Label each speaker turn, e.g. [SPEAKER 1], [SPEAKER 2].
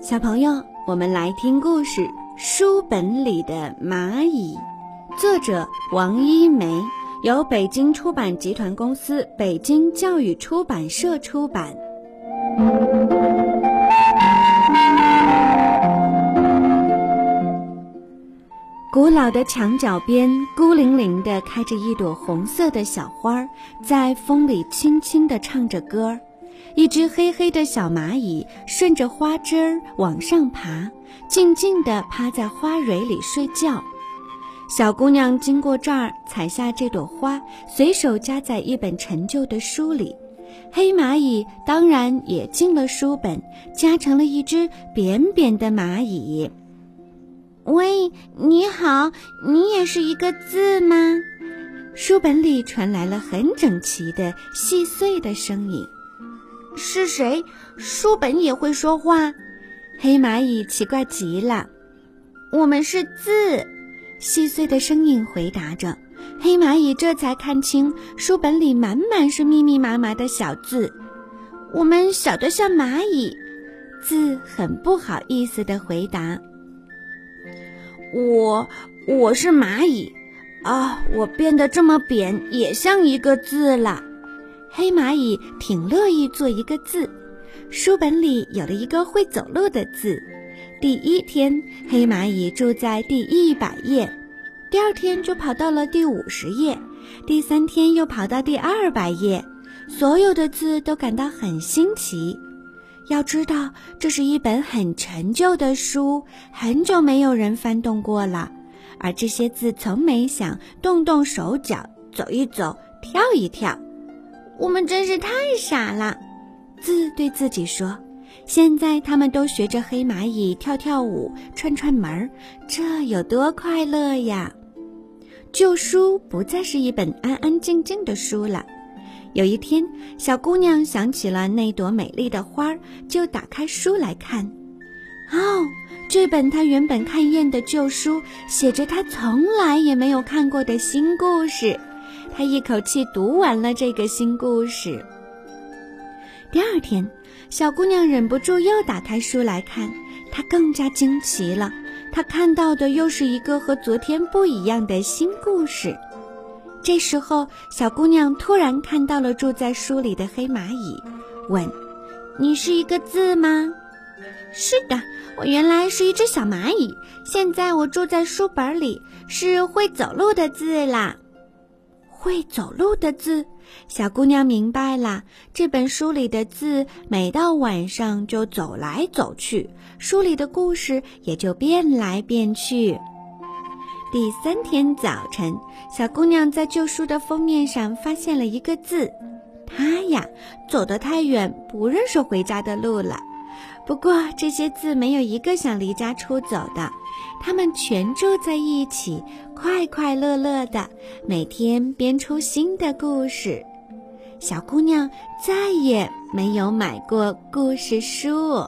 [SPEAKER 1] 小朋友我们来听故事书本里的蚂蚁作者王一梅由北京出版集团公司北京教育出版社出版。古老的墙角边，孤零零地开着一朵红色的小花，在风里轻轻地唱着歌儿。一只黑黑的小蚂蚁顺着花枝儿往上爬，静静地趴在花蕊里睡觉。小姑娘经过这儿，采下这朵花，随手夹在一本陈旧的书里。黑蚂蚁当然也进了书本，夹成了一只扁扁的蚂蚁。
[SPEAKER 2] 喂，你好，你也是一个字吗？
[SPEAKER 1] 书本里传来了很整齐的、细碎的声音。
[SPEAKER 2] 是谁？书本也会说话？
[SPEAKER 1] 黑蚂蚁奇怪极了。
[SPEAKER 2] 我们是字，
[SPEAKER 1] 细碎的声音回答着。黑蚂蚁这才看清，书本里满满是密密麻麻的小字。
[SPEAKER 2] 我们小得像蚂蚁。
[SPEAKER 1] 字很不好意思地回答。
[SPEAKER 2] 我我是蚂蚁，啊，我变得这么扁，也像一个字了。
[SPEAKER 1] 黑蚂蚁挺乐意做一个字，书本里有了一个会走路的字。第一天，黑蚂蚁住在第一百页，第二天就跑到了第五十页，第三天又跑到第二百页。所有的字都感到很新奇。要知道，这是一本很陈旧的书，很久没有人翻动过了，而这些字从没想动动手脚，走一走，跳一跳。
[SPEAKER 2] 我们真是太傻了，
[SPEAKER 1] 字对自己说。现在他们都学着黑蚂蚁跳跳舞、串串门儿，这有多快乐呀！旧书不再是一本安安静静的书了。有一天，小姑娘想起了那朵美丽的花，就打开书来看。哦，这本她原本看厌的旧书，写着她从来也没有看过的新故事。她一口气读完了这个新故事。第二天，小姑娘忍不住又打开书来看，她更加惊奇了。她看到的又是一个和昨天不一样的新故事。这时候，小姑娘突然看到了住在书里的黑蚂蚁，问：“
[SPEAKER 2] 你是一个字吗？”“是的，我原来是一只小蚂蚁，现在我住在书本里，是会走路的字啦。”
[SPEAKER 1] 会走路的字，小姑娘明白了。这本书里的字，每到晚上就走来走去，书里的故事也就变来变去。第三天早晨，小姑娘在旧书的封面上发现了一个字，她呀，走得太远，不认识回家的路了。不过这些字没有一个想离家出走的。他们全住在一起，快快乐乐的，每天编出新的故事。小姑娘再也没有买过故事书。